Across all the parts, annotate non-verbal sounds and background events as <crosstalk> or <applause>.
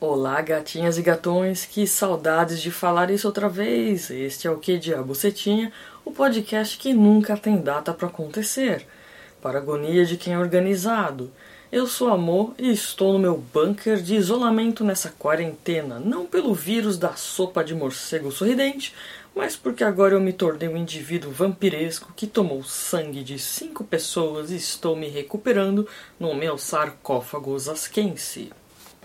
Olá, gatinhas e gatões, que saudades de falar isso outra vez. Este é o Que Diabo Você o podcast que nunca tem data para acontecer. Para agonia de quem é organizado. Eu sou Amor e estou no meu bunker de isolamento nessa quarentena, não pelo vírus da sopa de morcego sorridente, mas porque agora eu me tornei um indivíduo vampiresco que tomou sangue de cinco pessoas e estou me recuperando no meu sarcófago zasquense.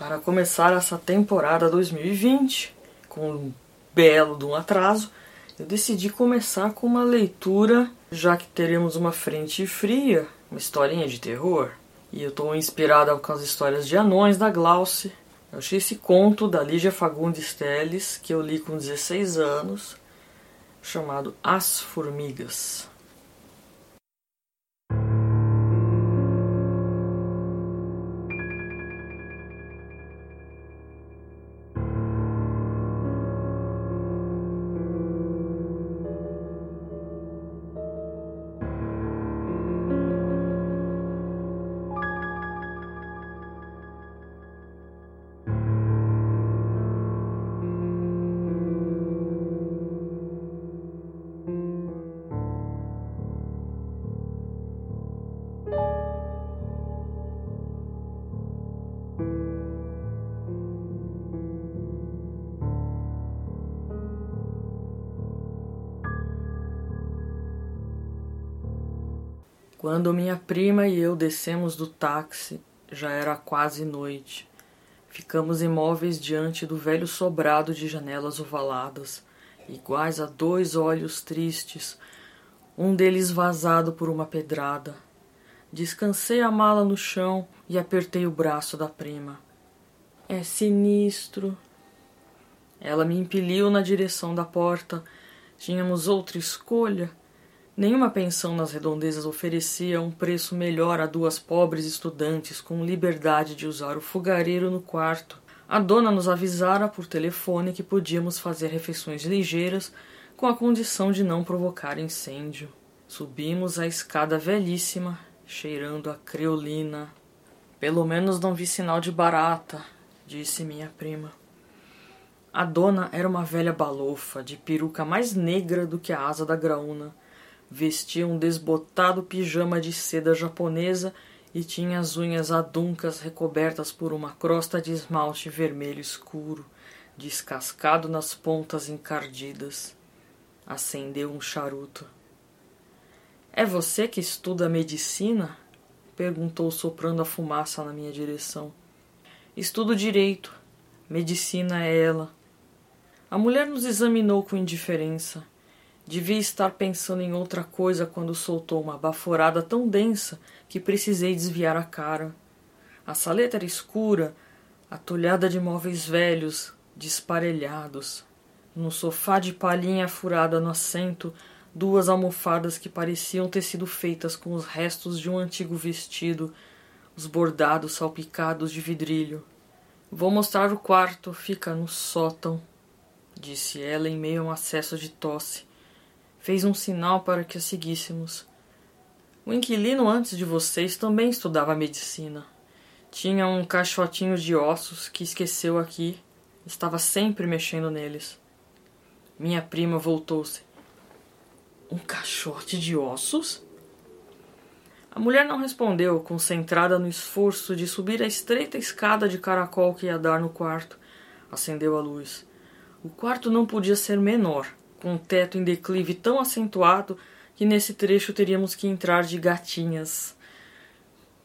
Para começar essa temporada 2020, com um belo de um atraso, eu decidi começar com uma leitura, já que teremos uma frente fria, uma historinha de terror. E eu estou inspirada com as histórias de anões da Glauce. Eu achei esse conto da Lígia Fagundes Teles, que eu li com 16 anos, chamado As Formigas. Quando minha prima e eu descemos do táxi, já era quase noite. Ficamos imóveis diante do velho sobrado de janelas ovaladas, iguais a dois olhos tristes, um deles vazado por uma pedrada. Descansei a mala no chão e apertei o braço da prima. É sinistro. Ela me impeliu na direção da porta. Tínhamos outra escolha? Nenhuma pensão nas redondezas oferecia um preço melhor a duas pobres estudantes com liberdade de usar o fogareiro no quarto. A dona nos avisara por telefone que podíamos fazer refeições ligeiras com a condição de não provocar incêndio. Subimos a escada velhíssima, cheirando a creolina. Pelo menos não vi sinal de barata, disse minha prima. A dona era uma velha balofa, de peruca mais negra do que a asa da graúna vestia um desbotado pijama de seda japonesa e tinha as unhas aduncas recobertas por uma crosta de esmalte vermelho escuro, descascado nas pontas encardidas. Acendeu um charuto. É você que estuda medicina? perguntou soprando a fumaça na minha direção. Estudo direito. Medicina é ela. A mulher nos examinou com indiferença. Devia estar pensando em outra coisa quando soltou uma baforada tão densa que precisei desviar a cara. A saleta era escura, atolhada de móveis velhos, desparelhados. No sofá de palhinha furada no assento, duas almofadas que pareciam ter sido feitas com os restos de um antigo vestido, os bordados salpicados de vidrilho. Vou mostrar o quarto, fica no sótão, disse ela em meio a um acesso de tosse fez um sinal para que a seguíssemos. O inquilino antes de vocês também estudava medicina. Tinha um caixotinho de ossos que esqueceu aqui. Estava sempre mexendo neles. Minha prima voltou-se. Um caixote de ossos? A mulher não respondeu, concentrada no esforço de subir a estreita escada de caracol que ia dar no quarto. Acendeu a luz. O quarto não podia ser menor com um teto em declive tão acentuado que nesse trecho teríamos que entrar de gatinhas.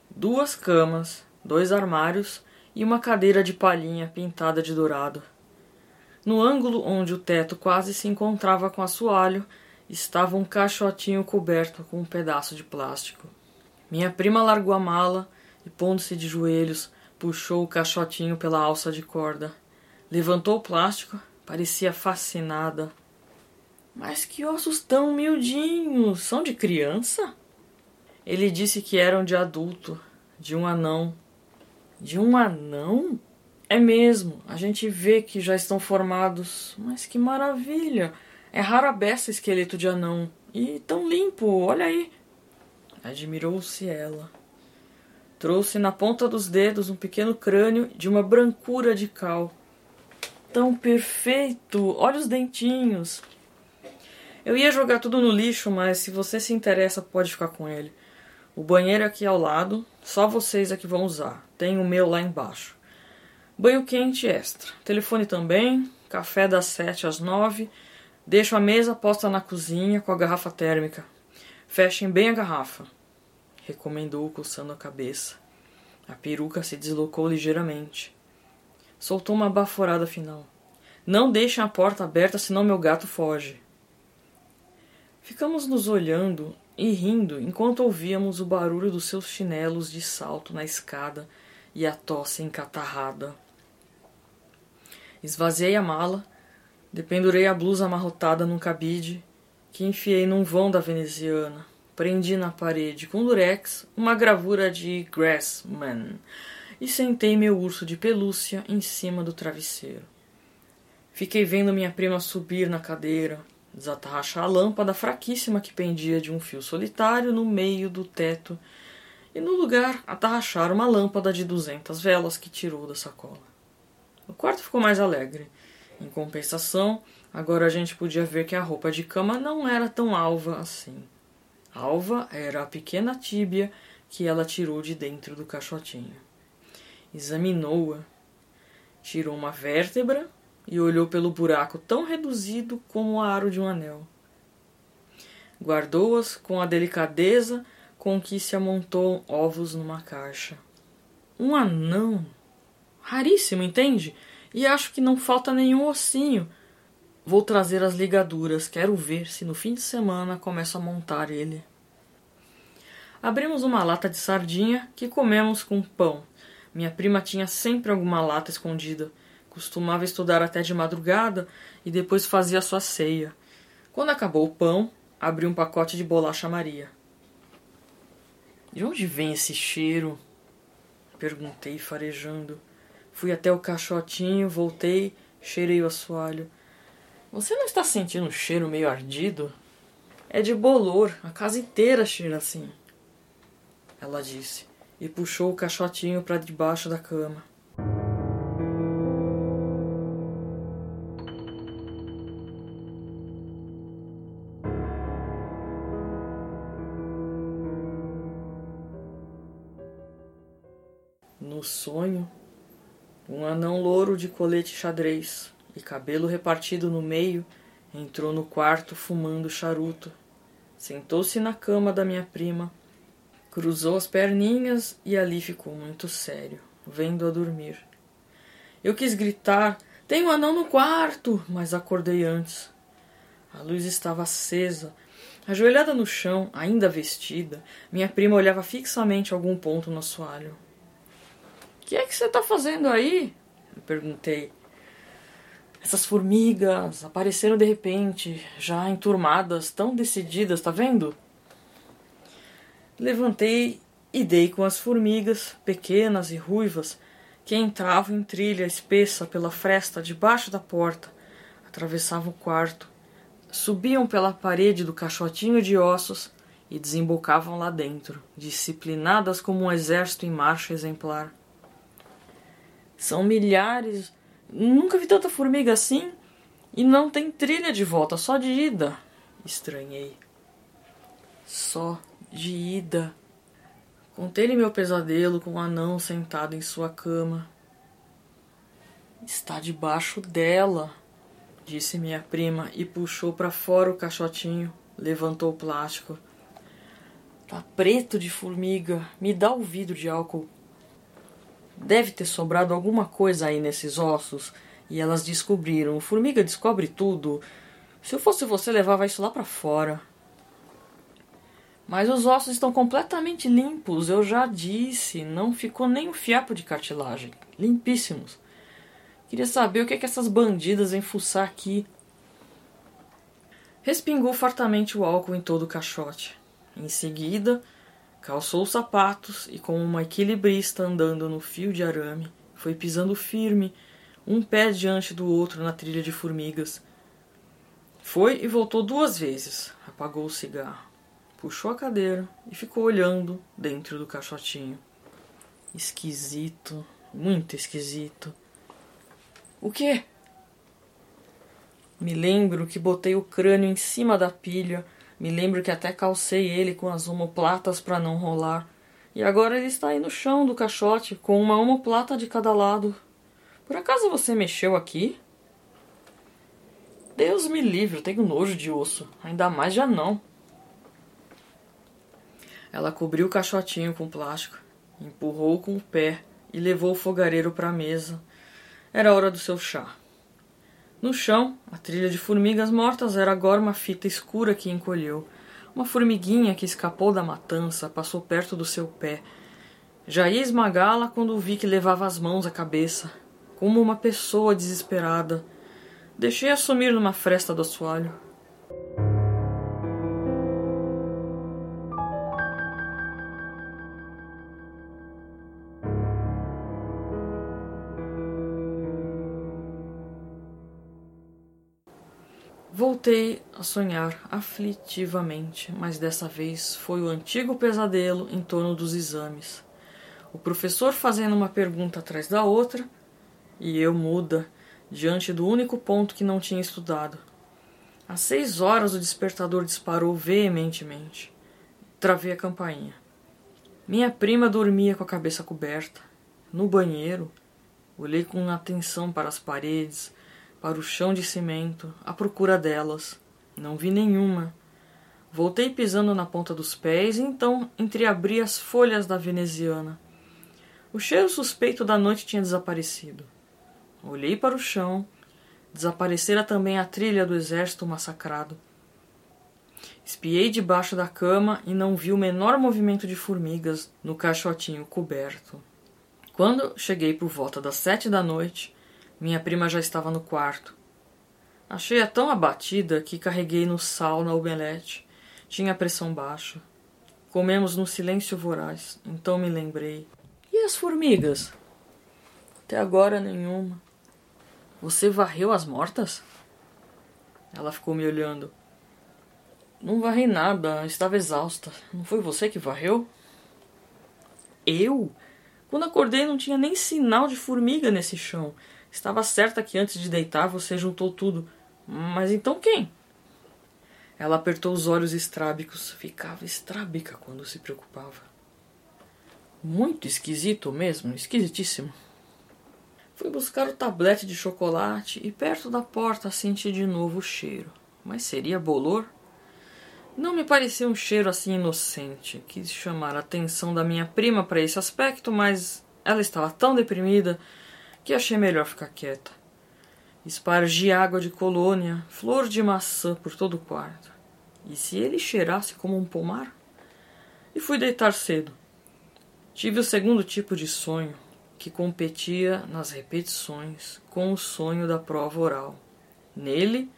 Duas camas, dois armários e uma cadeira de palhinha pintada de dourado. No ângulo onde o teto quase se encontrava com o assoalho, estava um caixotinho coberto com um pedaço de plástico. Minha prima largou a mala e, pondo-se de joelhos, puxou o caixotinho pela alça de corda. Levantou o plástico, parecia fascinada. Mas que ossos tão miudinhos! São de criança? Ele disse que eram de adulto, de um anão. De um anão? É mesmo, a gente vê que já estão formados. Mas que maravilha! É raro a beça esqueleto de anão. E tão limpo, olha aí. Admirou-se ela. Trouxe na ponta dos dedos um pequeno crânio de uma brancura de cal. Tão perfeito! Olha os dentinhos! Eu ia jogar tudo no lixo, mas se você se interessa, pode ficar com ele. O banheiro aqui ao lado, só vocês é que vão usar. Tem o meu lá embaixo. Banho quente extra. Telefone também. Café das sete às nove. Deixo a mesa posta na cozinha com a garrafa térmica. Fechem bem a garrafa. Recomendou, coçando a cabeça. A peruca se deslocou ligeiramente. Soltou uma baforada final. Não deixem a porta aberta, senão meu gato foge. Ficamos nos olhando e rindo enquanto ouvíamos o barulho dos seus chinelos de salto na escada e a tosse encatarrada. Esvaziei a mala, dependurei a blusa amarrotada num cabide que enfiei num vão da veneziana. Prendi na parede com durex uma gravura de Grassman e sentei meu urso de pelúcia em cima do travesseiro. Fiquei vendo minha prima subir na cadeira, desatarrachar a lâmpada fraquíssima que pendia de um fio solitário no meio do teto e no lugar atarrachar uma lâmpada de duzentas velas que tirou da sacola. O quarto ficou mais alegre. Em compensação, agora a gente podia ver que a roupa de cama não era tão alva assim. Alva era a pequena tíbia que ela tirou de dentro do caixotinho. Examinou-a, tirou uma vértebra e olhou pelo buraco tão reduzido como o aro de um anel. Guardou-as com a delicadeza com que se amontou ovos numa caixa. Um anão! Raríssimo, entende? E acho que não falta nenhum ossinho. Vou trazer as ligaduras, quero ver se no fim de semana começo a montar ele. Abrimos uma lata de sardinha que comemos com pão. Minha prima tinha sempre alguma lata escondida. Costumava estudar até de madrugada e depois fazia sua ceia. Quando acabou o pão, abri um pacote de bolacha Maria. De onde vem esse cheiro? Perguntei, farejando. Fui até o caixotinho, voltei, cheirei o assoalho. Você não está sentindo um cheiro meio ardido? É de bolor, a casa inteira cheira assim. Ela disse, e puxou o caixotinho para debaixo da cama. No sonho, um anão louro de colete xadrez e cabelo repartido no meio entrou no quarto fumando charuto. Sentou-se na cama da minha prima, cruzou as perninhas e ali ficou muito sério, vendo-a dormir. Eu quis gritar: Tem um anão no quarto! Mas acordei antes. A luz estava acesa. Ajoelhada no chão, ainda vestida, minha prima olhava fixamente algum ponto no assoalho que é que você está fazendo aí? Eu perguntei. Essas formigas apareceram de repente, já enturmadas, tão decididas, tá vendo? Levantei e dei com as formigas, pequenas e ruivas, que entravam em trilha espessa pela fresta debaixo da porta, atravessavam o quarto, subiam pela parede do caixotinho de ossos e desembocavam lá dentro, disciplinadas como um exército em marcha exemplar. São milhares. Nunca vi tanta formiga assim. E não tem trilha de volta, só de ida. Estranhei. Só de ida. Contei-lhe meu pesadelo com o um anão sentado em sua cama. Está debaixo dela, disse minha prima e puxou para fora o caixotinho. Levantou o plástico. Tá preto de formiga. Me dá o vidro de álcool. Deve ter sobrado alguma coisa aí nesses ossos. E elas descobriram. Formiga descobre tudo. Se eu fosse você, levava isso lá para fora. Mas os ossos estão completamente limpos, eu já disse. Não ficou nem um fiapo de cartilagem. Limpíssimos. Queria saber o que, é que essas bandidas vêm fuçar aqui. Respingou fartamente o álcool em todo o caixote. Em seguida, Calçou os sapatos e, como uma equilibrista andando no fio de arame, foi pisando firme, um pé diante do outro na trilha de formigas. Foi e voltou duas vezes, apagou o cigarro, puxou a cadeira e ficou olhando dentro do caixotinho. Esquisito, muito esquisito. O quê? Me lembro que botei o crânio em cima da pilha. Me lembro que até calcei ele com as omoplatas para não rolar. E agora ele está aí no chão do caixote, com uma omoplata de cada lado. Por acaso você mexeu aqui? Deus me livre, eu tenho nojo de osso. Ainda mais já não. Ela cobriu o caixotinho com plástico, empurrou com o pé e levou o fogareiro para a mesa. Era hora do seu chá. No chão, a trilha de formigas mortas era agora uma fita escura que encolheu. Uma formiguinha que escapou da matança passou perto do seu pé. Já ia esmagá-la quando vi que levava as mãos à cabeça, como uma pessoa desesperada. Deixei-a sumir numa fresta do assoalho. Voltei a sonhar aflitivamente, mas dessa vez foi o antigo pesadelo em torno dos exames. O professor fazendo uma pergunta atrás da outra e eu muda diante do único ponto que não tinha estudado. Às seis horas o despertador disparou veementemente. Travei a campainha. Minha prima dormia com a cabeça coberta. No banheiro, olhei com atenção para as paredes, para o chão de cimento, à procura delas. Não vi nenhuma. Voltei pisando na ponta dos pés e então entreabri as folhas da veneziana. O cheiro suspeito da noite tinha desaparecido. Olhei para o chão. Desaparecera também a trilha do exército massacrado. Espiei debaixo da cama e não vi o menor movimento de formigas no caixotinho coberto. Quando cheguei por volta das sete da noite, minha prima já estava no quarto. Achei-a tão abatida que carreguei no sal na omelete. Tinha pressão baixa. Comemos no silêncio voraz. Então me lembrei. E as formigas? Até agora nenhuma. Você varreu as mortas? Ela ficou me olhando. Não varrei nada, estava exausta. Não foi você que varreu? Eu? Quando acordei não tinha nem sinal de formiga nesse chão. Estava certa que antes de deitar você juntou tudo. Mas então quem? Ela apertou os olhos estrábicos. Ficava estrábica quando se preocupava. Muito esquisito mesmo, esquisitíssimo. Fui buscar o tablete de chocolate e perto da porta senti de novo o cheiro. Mas seria bolor? Não me parecia um cheiro assim inocente. Quis chamar a atenção da minha prima para esse aspecto, mas ela estava tão deprimida que achei melhor ficar quieta. Espargi água de colônia, flor de maçã por todo o quarto. E se ele cheirasse como um pomar? E fui deitar cedo. Tive o segundo tipo de sonho, que competia nas repetições com o sonho da prova oral. Nele,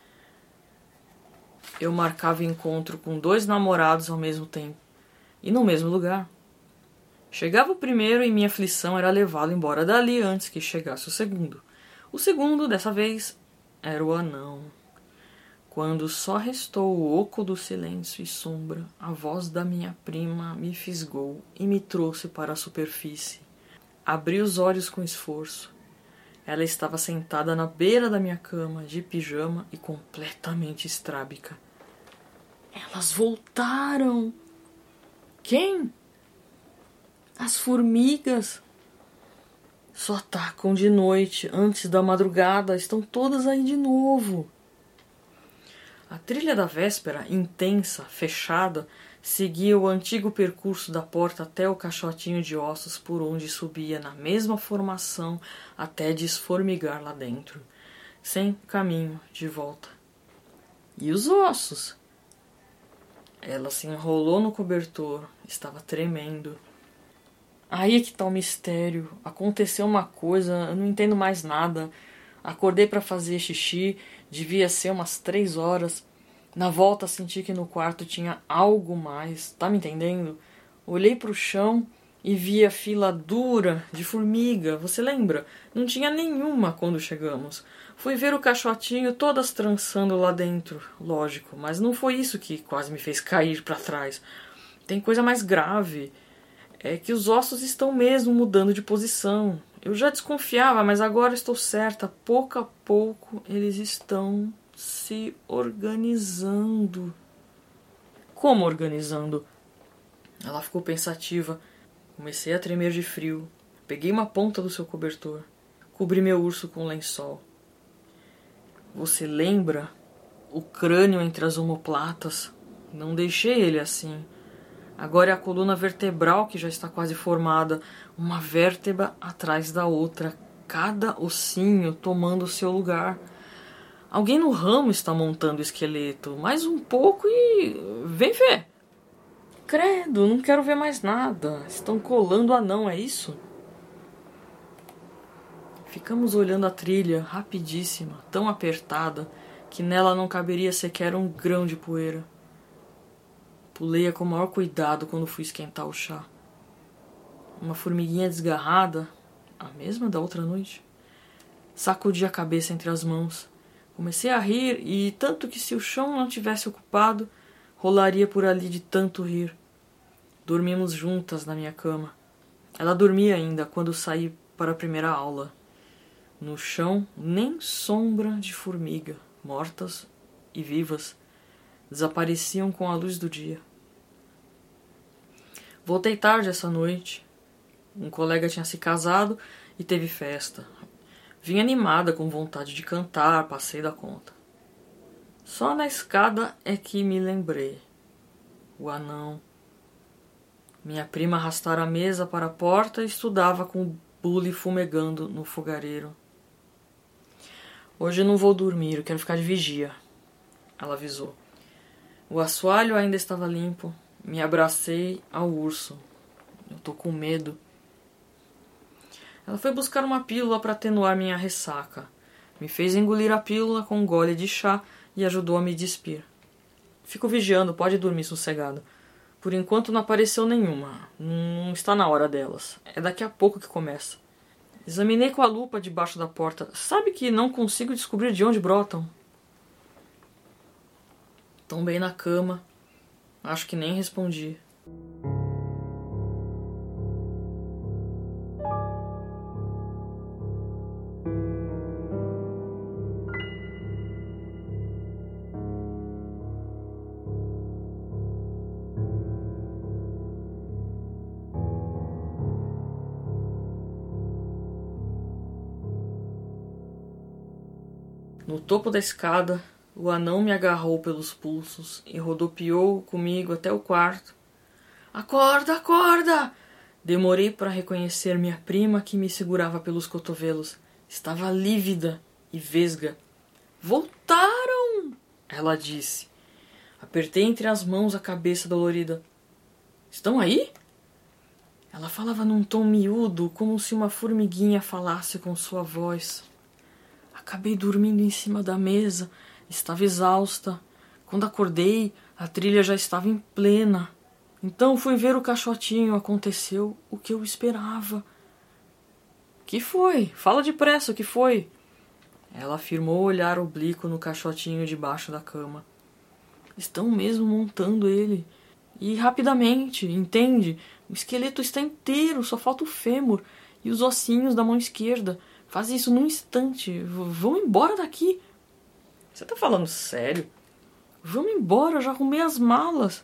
eu marcava encontro com dois namorados ao mesmo tempo e no mesmo lugar. Chegava o primeiro e minha aflição era levá-lo embora dali antes que chegasse o segundo. O segundo, dessa vez, era o anão. Quando só restou o oco do silêncio e sombra, a voz da minha prima me fisgou e me trouxe para a superfície. Abri os olhos com esforço. Ela estava sentada na beira da minha cama, de pijama e completamente estrábica. Elas voltaram! Quem? As formigas só atacam de noite, antes da madrugada, estão todas aí de novo. A trilha da véspera, intensa, fechada, seguia o antigo percurso da porta até o caixotinho de ossos por onde subia na mesma formação até desformigar lá dentro, sem caminho de volta. E os ossos? Ela se enrolou no cobertor, estava tremendo. Aí é que tá o mistério. Aconteceu uma coisa, eu não entendo mais nada. Acordei para fazer xixi, devia ser umas três horas. Na volta senti que no quarto tinha algo mais, tá me entendendo? Olhei para o chão e vi a fila dura de formiga, você lembra? Não tinha nenhuma quando chegamos. Fui ver o caixotinho todas trançando lá dentro, lógico, mas não foi isso que quase me fez cair para trás. Tem coisa mais grave. É que os ossos estão mesmo mudando de posição. Eu já desconfiava, mas agora estou certa. Pouco a pouco eles estão se organizando. Como organizando? Ela ficou pensativa. Comecei a tremer de frio. Peguei uma ponta do seu cobertor. Cobri meu urso com um lençol. Você lembra o crânio entre as omoplatas? Não deixei ele assim. Agora é a coluna vertebral que já está quase formada, uma vértebra atrás da outra, cada ossinho tomando o seu lugar. Alguém no ramo está montando o esqueleto. Mais um pouco e. vem ver. Credo, não quero ver mais nada. Estão colando anão, é isso? Ficamos olhando a trilha, rapidíssima, tão apertada, que nela não caberia sequer um grão de poeira. Pulei-a com o maior cuidado quando fui esquentar o chá. Uma formiguinha desgarrada, a mesma da outra noite, sacudi a cabeça entre as mãos. Comecei a rir e, tanto que se o chão não tivesse ocupado, rolaria por ali de tanto rir. Dormimos juntas na minha cama. Ela dormia ainda quando saí para a primeira aula. No chão, nem sombra de formiga, mortas e vivas, desapareciam com a luz do dia. Voltei tarde essa noite. Um colega tinha se casado e teve festa. Vim animada, com vontade de cantar, passei da conta. Só na escada é que me lembrei. O anão. Minha prima arrastara a mesa para a porta e estudava com o bule fumegando no fogareiro. Hoje não vou dormir, eu quero ficar de vigia, ela avisou. O assoalho ainda estava limpo, me abracei ao urso. Eu tô com medo. Ela foi buscar uma pílula para atenuar minha ressaca. Me fez engolir a pílula com um gole de chá e ajudou a me despir. Fico vigiando, pode dormir sossegado. Por enquanto não apareceu nenhuma. Não está na hora delas. É daqui a pouco que começa. Examinei com a lupa debaixo da porta. Sabe que não consigo descobrir de onde brotam? Tombei na cama, Acho que nem respondi. No topo da escada, o anão me agarrou pelos pulsos e rodopiou comigo até o quarto. Acorda, acorda! Demorei para reconhecer minha prima que me segurava pelos cotovelos. Estava lívida e vesga. Voltaram! Ela disse. Apertei entre as mãos a cabeça dolorida. Estão aí? Ela falava num tom miúdo, como se uma formiguinha falasse com sua voz. Acabei dormindo em cima da mesa Estava exausta. Quando acordei, a trilha já estava em plena. Então fui ver o caixotinho. Aconteceu o que eu esperava. Que foi? Fala depressa, o que foi? Ela afirmou olhar oblíquo no caixotinho debaixo da cama. Estão mesmo montando ele. E rapidamente, entende? O esqueleto está inteiro, só falta o fêmur e os ossinhos da mão esquerda. Faz isso num instante. V vão embora daqui. Você tá falando sério? Vamos embora, eu já arrumei as malas.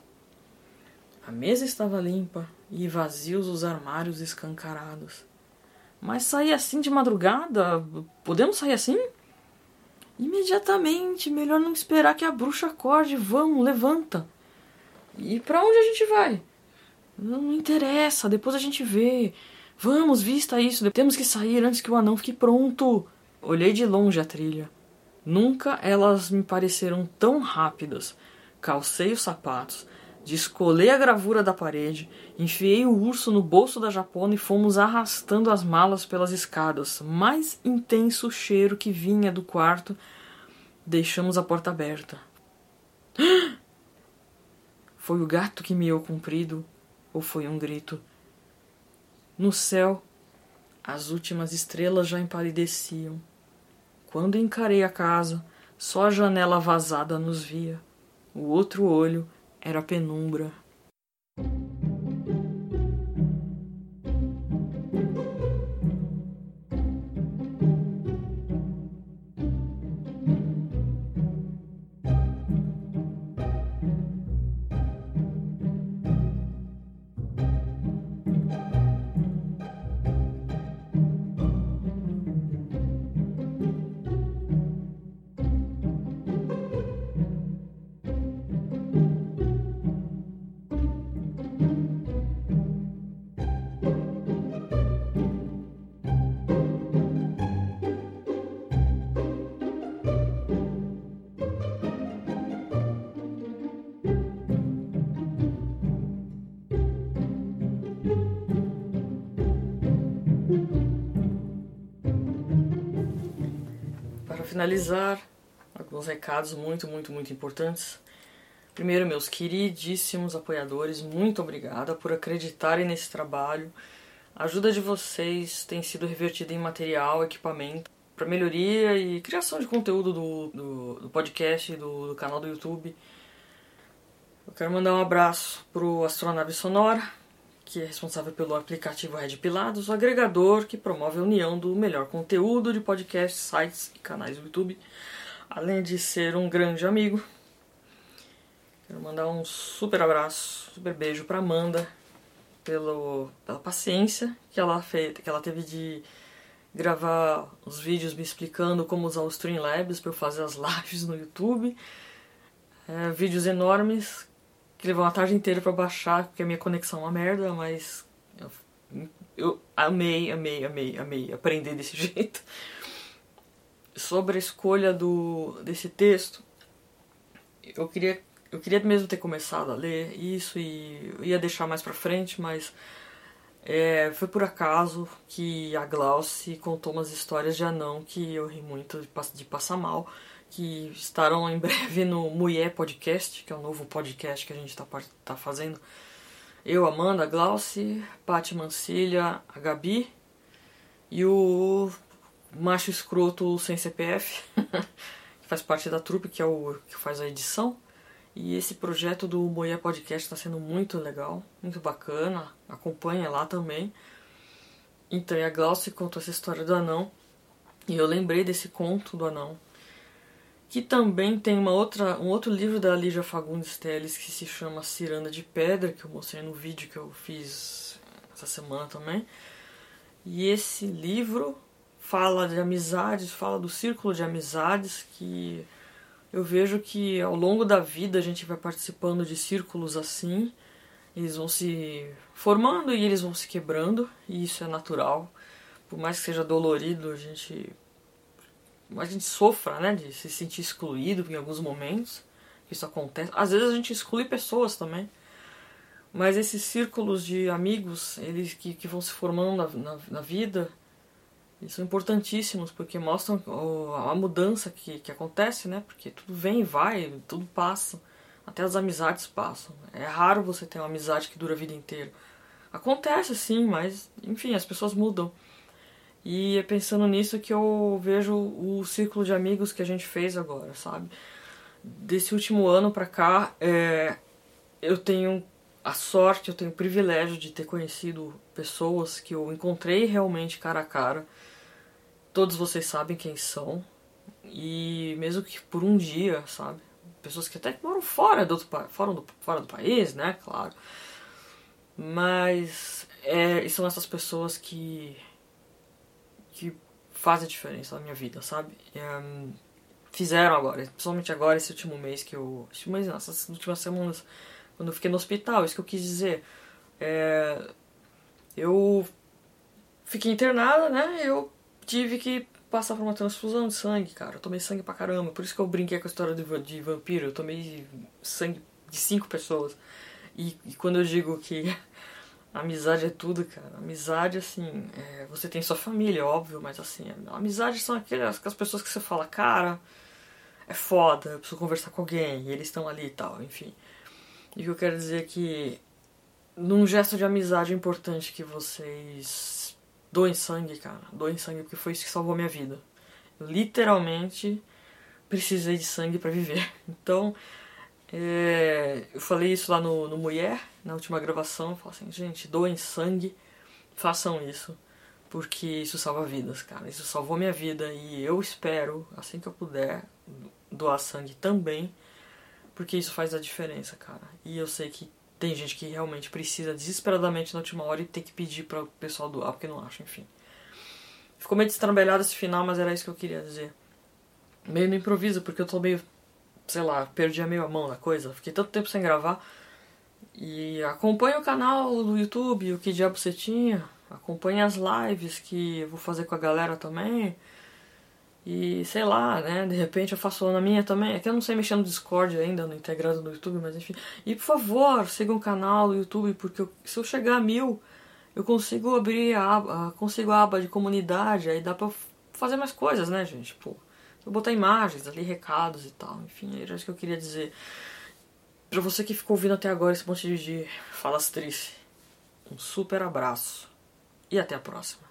A mesa estava limpa e vazios os armários escancarados. Mas sair assim de madrugada? Podemos sair assim? Imediatamente, melhor não esperar que a bruxa acorde. Vamos, levanta. E para onde a gente vai? Não, não interessa, depois a gente vê. Vamos, vista isso. Temos que sair antes que o anão fique pronto. Olhei de longe a trilha. Nunca elas me pareceram tão rápidas. Calcei os sapatos, descolei a gravura da parede, enfiei o urso no bolso da japona e fomos arrastando as malas pelas escadas. Mais intenso cheiro que vinha do quarto. Deixamos a porta aberta. <gasps> Foi o gato que miou comprido ou foi um grito? No céu, as últimas estrelas já empalideciam. Quando encarei a casa, só a janela vazada nos via. O outro olho era a penumbra. Finalizar, alguns recados muito, muito, muito importantes. Primeiro, meus queridíssimos apoiadores, muito obrigada por acreditarem nesse trabalho. A ajuda de vocês tem sido revertida em material, equipamento para melhoria e criação de conteúdo do, do, do podcast, do, do, canal do YouTube. Eu quero mandar um abraço pro Astronave Sonora, que é responsável pelo aplicativo Red Pilados, o agregador que promove a união do melhor conteúdo de podcasts, sites e canais do YouTube, além de ser um grande amigo. Quero mandar um super abraço, super beijo para Amanda pelo, pela paciência que ela fez, que ela teve de gravar os vídeos me explicando como usar o Streamlabs para eu fazer as <laughs> lives no YouTube. É, vídeos enormes que levam a tarde inteira para baixar, porque a minha conexão é uma merda, mas eu, eu amei, amei, amei, amei aprender desse <laughs> jeito. Sobre a escolha do, desse texto, eu queria, eu queria mesmo ter começado a ler isso e ia deixar mais pra frente, mas é, foi por acaso que a Glauce contou umas histórias de anão que eu ri muito de, de passar mal, que estarão em breve no Mulher Podcast, que é o novo podcast que a gente está tá fazendo. Eu, Amanda, a Glauce, Paty Mancilha, a Gabi e o macho escroto sem CPF, <laughs> que faz parte da trupe, que é o que faz a edição. E esse projeto do Moia Podcast está sendo muito legal, muito bacana. Acompanha lá também. Então, a Glaucia contou essa história do anão. E eu lembrei desse conto do anão. Que também tem uma outra, um outro livro da Lígia Fagundes Teles que se chama Ciranda de Pedra, que eu mostrei no vídeo que eu fiz essa semana também. E esse livro fala de amizades, fala do círculo de amizades que eu vejo que ao longo da vida a gente vai participando de círculos assim, eles vão se formando e eles vão se quebrando, e isso é natural. Por mais que seja dolorido, a gente a gente sofra, né, de se sentir excluído em alguns momentos. Isso acontece. Às vezes a gente exclui pessoas também. Mas esses círculos de amigos, eles que, que vão se formando na, na, na vida, eles são importantíssimos porque mostram a mudança que, que acontece, né? Porque tudo vem e vai, tudo passa. Até as amizades passam. É raro você ter uma amizade que dura a vida inteira. Acontece sim, mas enfim, as pessoas mudam. E é pensando nisso que eu vejo o círculo de amigos que a gente fez agora, sabe? Desse último ano pra cá, é, eu tenho a sorte, eu tenho o privilégio de ter conhecido pessoas que eu encontrei realmente cara a cara Todos vocês sabem quem são. E mesmo que por um dia, sabe? Pessoas que até moram fora do, fora do, fora do país, né? Claro. Mas é, são essas pessoas que, fazem a diferença na minha vida, sabe? É, fizeram agora, principalmente agora, esse último mês que eu. Mês, não, essas últimas semanas, quando eu fiquei no hospital, isso que eu quis dizer. É, eu fiquei internada, né? Eu tive que passar por uma transfusão de sangue, cara. Eu tomei sangue pra caramba. Por isso que eu brinquei com a história de, de vampiro. Eu tomei sangue de cinco pessoas. E, e quando eu digo que amizade é tudo, cara. Amizade, assim, é, você tem sua família, óbvio, mas assim, amizade são aquelas, aquelas pessoas que você fala, cara, é foda, eu preciso conversar com alguém, e eles estão ali e tal, enfim. E o que eu quero dizer é que, num gesto de amizade importante que vocês doem sangue, cara. Doem sangue, porque foi isso que salvou minha vida. Eu, literalmente precisei de sangue para viver. <laughs> Então, é, eu falei isso lá no, no Mulher, na última gravação. Falei assim, gente, doem sangue, façam isso. Porque isso salva vidas, cara. Isso salvou minha vida e eu espero, assim que eu puder, doar sangue também. Porque isso faz a diferença, cara. E eu sei que tem gente que realmente precisa desesperadamente na última hora e tem que pedir para o pessoal doar porque não acha, enfim. Ficou meio destrambelhado esse final, mas era isso que eu queria dizer. Meio no improviso, porque eu tô meio, sei lá, perdi a meio a mão na coisa. Fiquei tanto tempo sem gravar. E acompanha o canal do YouTube, o que diabo você tinha. Acompanha as lives que vou fazer com a galera também. E sei lá, né? De repente eu faço na minha também. É que eu não sei mexer no Discord ainda, no integrado no YouTube, mas enfim. E por favor, sigam o canal do YouTube, porque eu, se eu chegar a mil, eu consigo abrir a aba, consigo a aba de comunidade, aí dá pra fazer mais coisas, né, gente? Pô, Eu botar imagens ali, recados e tal. Enfim, era isso que eu queria dizer. Pra você que ficou ouvindo até agora esse monte de falastrice, um super abraço e até a próxima.